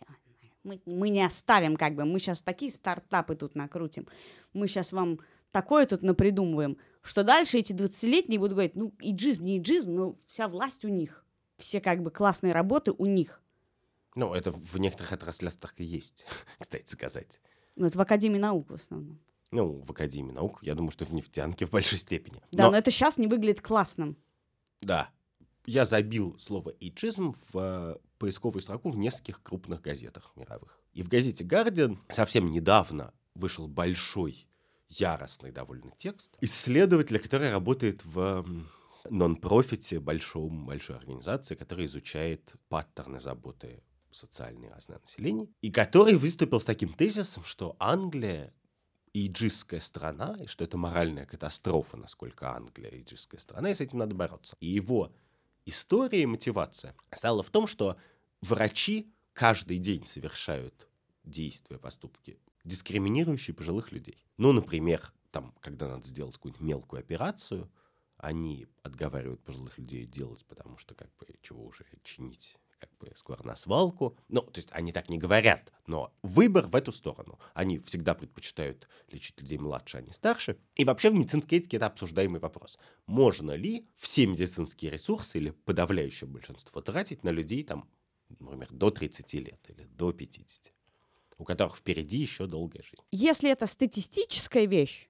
мы, мы не оставим как бы, мы сейчас такие стартапы тут накрутим, мы сейчас вам такое тут напридумываем, что дальше эти 20-летние будут говорить, ну, иджизм, не иджизм, но вся власть у них. Все как бы классные работы у них. Ну, это в некоторых отраслях так и есть, кстати сказать. Ну, это в Академии наук в основном. Ну, в Академии наук, я думаю, что в нефтянке в большой степени. Да, Но- но это сейчас не выглядит классным. Да. Я забил слово «эйджизм» в э, поисковую строку в нескольких крупных газетах мировых. И в газете «Гардиан» совсем недавно вышел большой, яростный довольно текст исследователя, который работает в нон-профите большом, большой организации, которая изучает паттерны заботы социальной разное населения, и который выступил с таким тезисом, что Англия иджистская страна, и что это моральная катастрофа, насколько Англия иджистская страна, и с этим надо бороться. И его история и мотивация стала в том, что врачи каждый день совершают действия, поступки, дискриминирующие пожилых людей. Ну, например, там, когда надо сделать какую-нибудь мелкую операцию, они отговаривают пожилых людей делать, потому что, как бы, чего уже чинить, как бы, скоро на свалку. Ну, то есть они так не говорят, но выбор в эту сторону. Они всегда предпочитают лечить людей младше, а не старше. И вообще в медицинской этике это обсуждаемый вопрос. Можно ли все медицинские ресурсы или подавляющее большинство тратить на людей, там, например, до 30 лет или до 50, у которых впереди еще долгая жизнь? Если это статистическая вещь,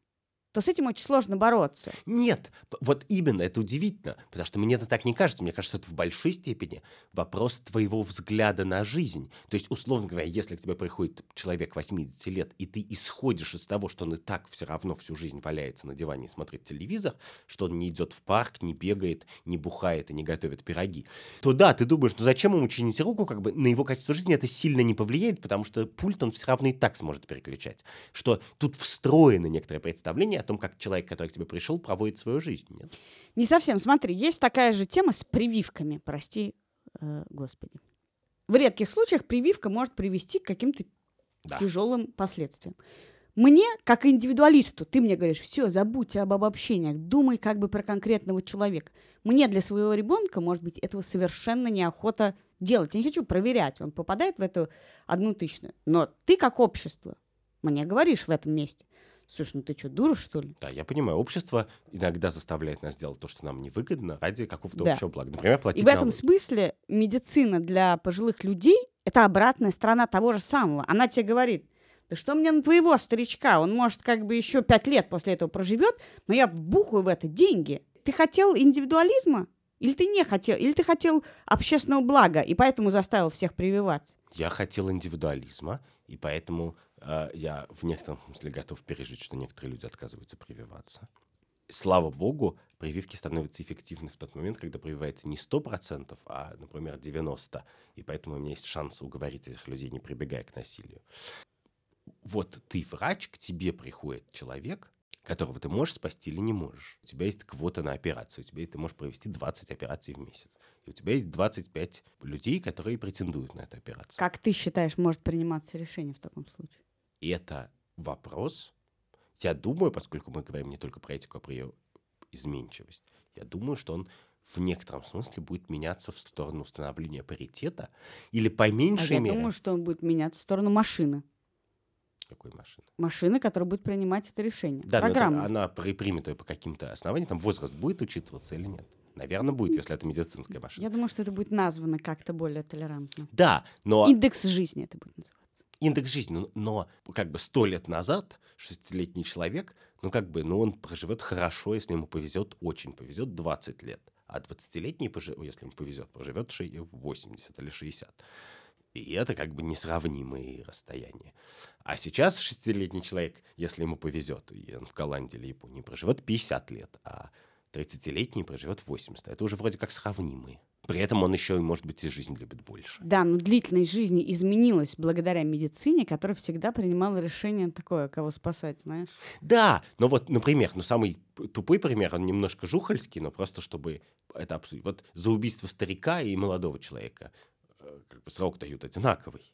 то с этим очень сложно бороться. Нет, вот именно, это удивительно, потому что мне это так не кажется. Мне кажется, это в большой степени вопрос твоего взгляда на жизнь. То есть, условно говоря, если к тебе приходит человек 80 лет, и ты исходишь из того, что он и так все равно всю жизнь валяется на диване и смотрит телевизор, что он не идет в парк, не бегает, не бухает и не готовит пироги, то да, ты думаешь, ну зачем ему чинить руку, как бы на его качество жизни это сильно не повлияет, потому что пульт он все равно и так сможет переключать. Что тут встроено некоторое представление том, как человек, который к тебе пришел, проводит свою жизнь. Нет? Не совсем. Смотри, есть такая же тема с прививками, прости, э, господи. В редких случаях прививка может привести к каким-то Да. тяжелым последствиям. Мне, как индивидуалисту, ты мне говоришь, все, забудьте об обобщениях, думай как бы про конкретного человека. Мне для своего ребенка, может быть, этого совершенно неохота делать. Я не хочу проверять, он попадает в эту одну тысячную. Но ты, как общество, мне говоришь в этом месте, слушай, ну ты что, дура, что ли? Да, я понимаю, общество иногда заставляет нас делать то, что нам невыгодно, ради какого-то Да. общего блага. Например, платить И в этом налоги. смысле медицина для пожилых людей – это обратная сторона того же самого. Она тебе говорит, да что мне на твоего старичка, он, может, как бы еще пять лет после этого проживет, но я вбухаю в это деньги. Ты хотел индивидуализма? Или ты не хотел? Или ты хотел общественного блага, и поэтому заставил всех прививаться? Я хотел индивидуализма, и поэтому я в некотором смысле готов пережить, что некоторые люди отказываются прививаться. Слава богу, прививки становятся эффективны в тот момент, когда прививается не 100%, а, например, 90%. И поэтому у меня есть шанс уговорить этих людей, не прибегая к насилию. Вот ты врач, к тебе приходит человек, которого ты можешь спасти или не можешь. У тебя есть квота на операцию, у тебя ты можешь провести 20 операций в месяц. И у тебя есть 25 людей, которые претендуют на эту операцию. Как ты считаешь, может приниматься решение в таком случае? Это вопрос, я думаю, поскольку мы говорим не только про этику, а про ее изменчивость, я думаю, что он в некотором смысле будет меняться в сторону установления паритета или по А меньшей я мере... думаю, что он будет меняться в сторону машины. Какой машины? Машины, которая будет принимать это решение. Да, но это Программа. она при- примет ее по каким-то основаниям, там возраст будет учитываться или нет? Наверное, будет, если это медицинская машина. Я думаю, что это будет названо как-то более толерантно. Да, но Индекс жизни это будет называться. Индекс жизни, ну, но как бы сто лет назад шестилетний человек, ну как бы, ну он проживет хорошо, если ему повезет, очень повезет, 20 лет. А 20-летний, пожи- если ему повезет, проживет ши- 80 или 60. И это как бы несравнимые расстояния. А сейчас шестилетний человек, если ему повезет, и он в Голландии или Японии, проживет 50 лет, а 30-летний проживет 80. Это уже вроде как сравнимые. При этом он еще, может быть, и жизнь любит больше. Да, но длительность жизни изменилась благодаря медицине, которая всегда принимала решение такое, кого спасать, знаешь. Да, но вот, например, ну самый тупой пример, он немножко жухальский, но просто чтобы это обсудить. Вот за убийство старика и молодого человека э, как бы срок дают одинаковый.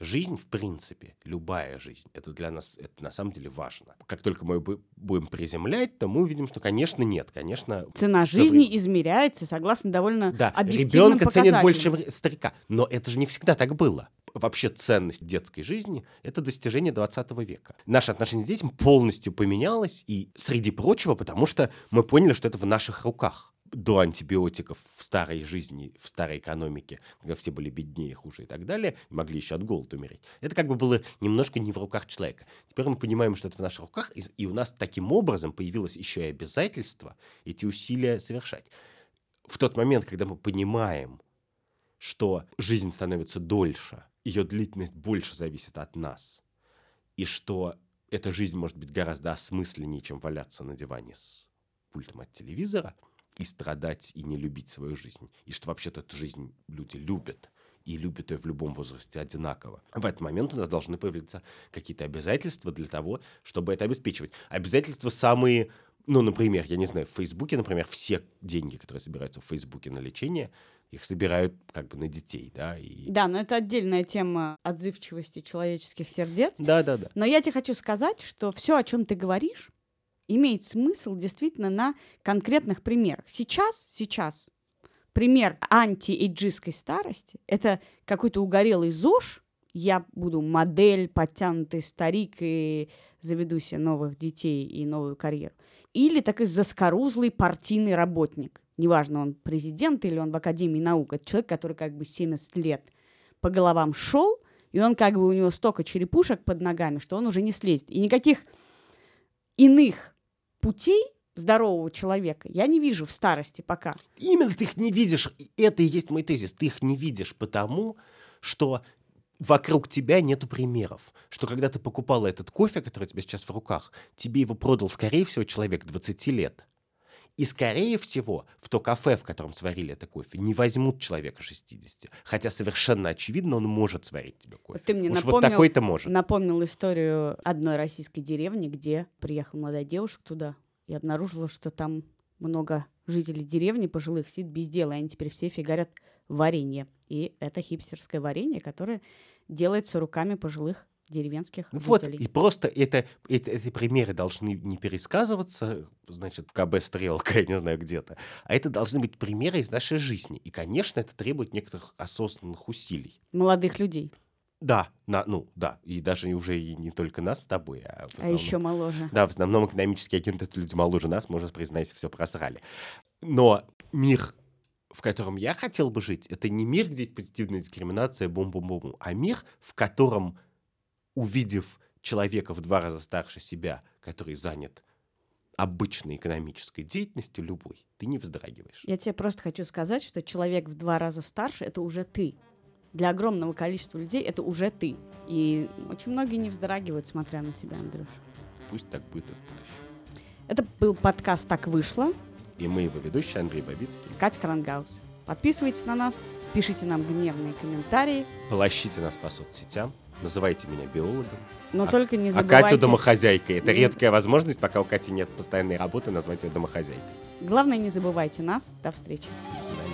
Жизнь, в принципе, любая жизнь, это для нас, это на самом деле важно. Как только мы бу- будем приземлять, то мы увидим, что, конечно, нет, конечно... Цена со жизни измеряется согласно довольно Да, объективным ребенка ценят больше, чем старика. Но это же не всегда так было. Вообще ценность детской жизни – это достижение 20 века. Наше отношение к детям полностью поменялось, и, среди прочего, потому что мы поняли, что это в наших руках. До антибиотиков в старой жизни, в старой экономике, когда все были беднее, хуже и так далее, и могли еще от голода умереть. Это как бы было немножко не в руках человека. Теперь мы понимаем, что это в наших руках, и, и у нас таким образом появилось еще и обязательство эти усилия совершать. В тот момент, когда мы понимаем, что жизнь становится дольше, ее длительность больше зависит от нас, и что эта жизнь может быть гораздо осмысленнее, чем валяться на диване с пультом от телевизора и страдать и не любить свою жизнь, и что вообще-то эту жизнь люди любят, и любят ее в любом возрасте одинаково. В этот момент у нас должны появиться какие-то обязательства для того, чтобы это обеспечивать. Обязательства самые, ну, например, я не знаю, в Фейсбуке, например, все деньги, которые собираются в Фейсбуке на лечение, их собирают как бы на детей, да, и... Да, но это отдельная тема отзывчивости человеческих сердец. Да, да, да. Но я тебе хочу сказать, что все, о чем ты говоришь, имеет смысл действительно на конкретных примерах. Сейчас, сейчас пример антиэйджистской старости – это какой-то угорелый ЗОЖ, я буду модель, подтянутый старик и заведу себе новых детей и новую карьеру. Или такой заскорузлый партийный работник. Неважно, он президент или он в Академии наук. Это человек, который как бы 70 лет по головам шел, и он как бы у него столько черепушек под ногами, что он уже не слезет. И никаких иных путей здорового человека я не вижу в старости пока. Именно ты их не видишь. Это и есть мой тезис. Ты их не видишь потому, что вокруг тебя нету примеров. Что когда ты покупала этот кофе, который у тебя сейчас в руках, тебе его продал, скорее всего, человек 20 лет. И, скорее всего, в то кафе, в котором сварили это кофе, не возьмут человека 60. Хотя совершенно очевидно, он может сварить тебе кофе. Ты мне Уж напомнил, вот такой-то может. напомнил историю одной российской деревни, где приехала молодая девушка туда и обнаружила, что там много жителей деревни пожилых сидит без дела, и они теперь все фигарят варенье. И это хипстерское варенье, которое делается руками пожилых деревенских Вот, жителей. и просто это, это- эти примеры должны не пересказываться, значит, в КБ «Стрелка», я не знаю, где-то, а это должны быть примеры из нашей жизни. И, конечно, это требует некоторых осознанных усилий. Молодых людей, Да, на, ну, да, и даже уже и не только нас с тобой, а в а основном... еще моложе. Да, в основном экономические агенты — это люди моложе нас, можно признать, все просрали. Но мир, в котором я хотел бы жить, это не мир, где есть позитивная дискриминация, бум-бум-бум, а мир, в котором, увидев человека в два раза старше себя, который занят обычной экономической деятельностью, любой, ты не вздрагиваешь. Я тебе просто хочу сказать, что человек в два раза старше — это уже ты. Для огромного количества людей это уже ты. И очень многие не вздрагивают, смотря на тебя, Андрюш. Пусть так будет и в будущем. Это был подкаст «Так вышло». И мы его ведущие Андрей Бабицкий. Катя Крангаус. Подписывайтесь на нас, пишите нам гневные комментарии, Полощите нас по соцсетям, называйте меня биологом, но А- только не а забывайте... Катю домохозяйкой. Это Не- редкая возможность, пока у Кати нет постоянной работы, назвать ее домохозяйкой. Главное, не забывайте нас. До встречи. До свидания.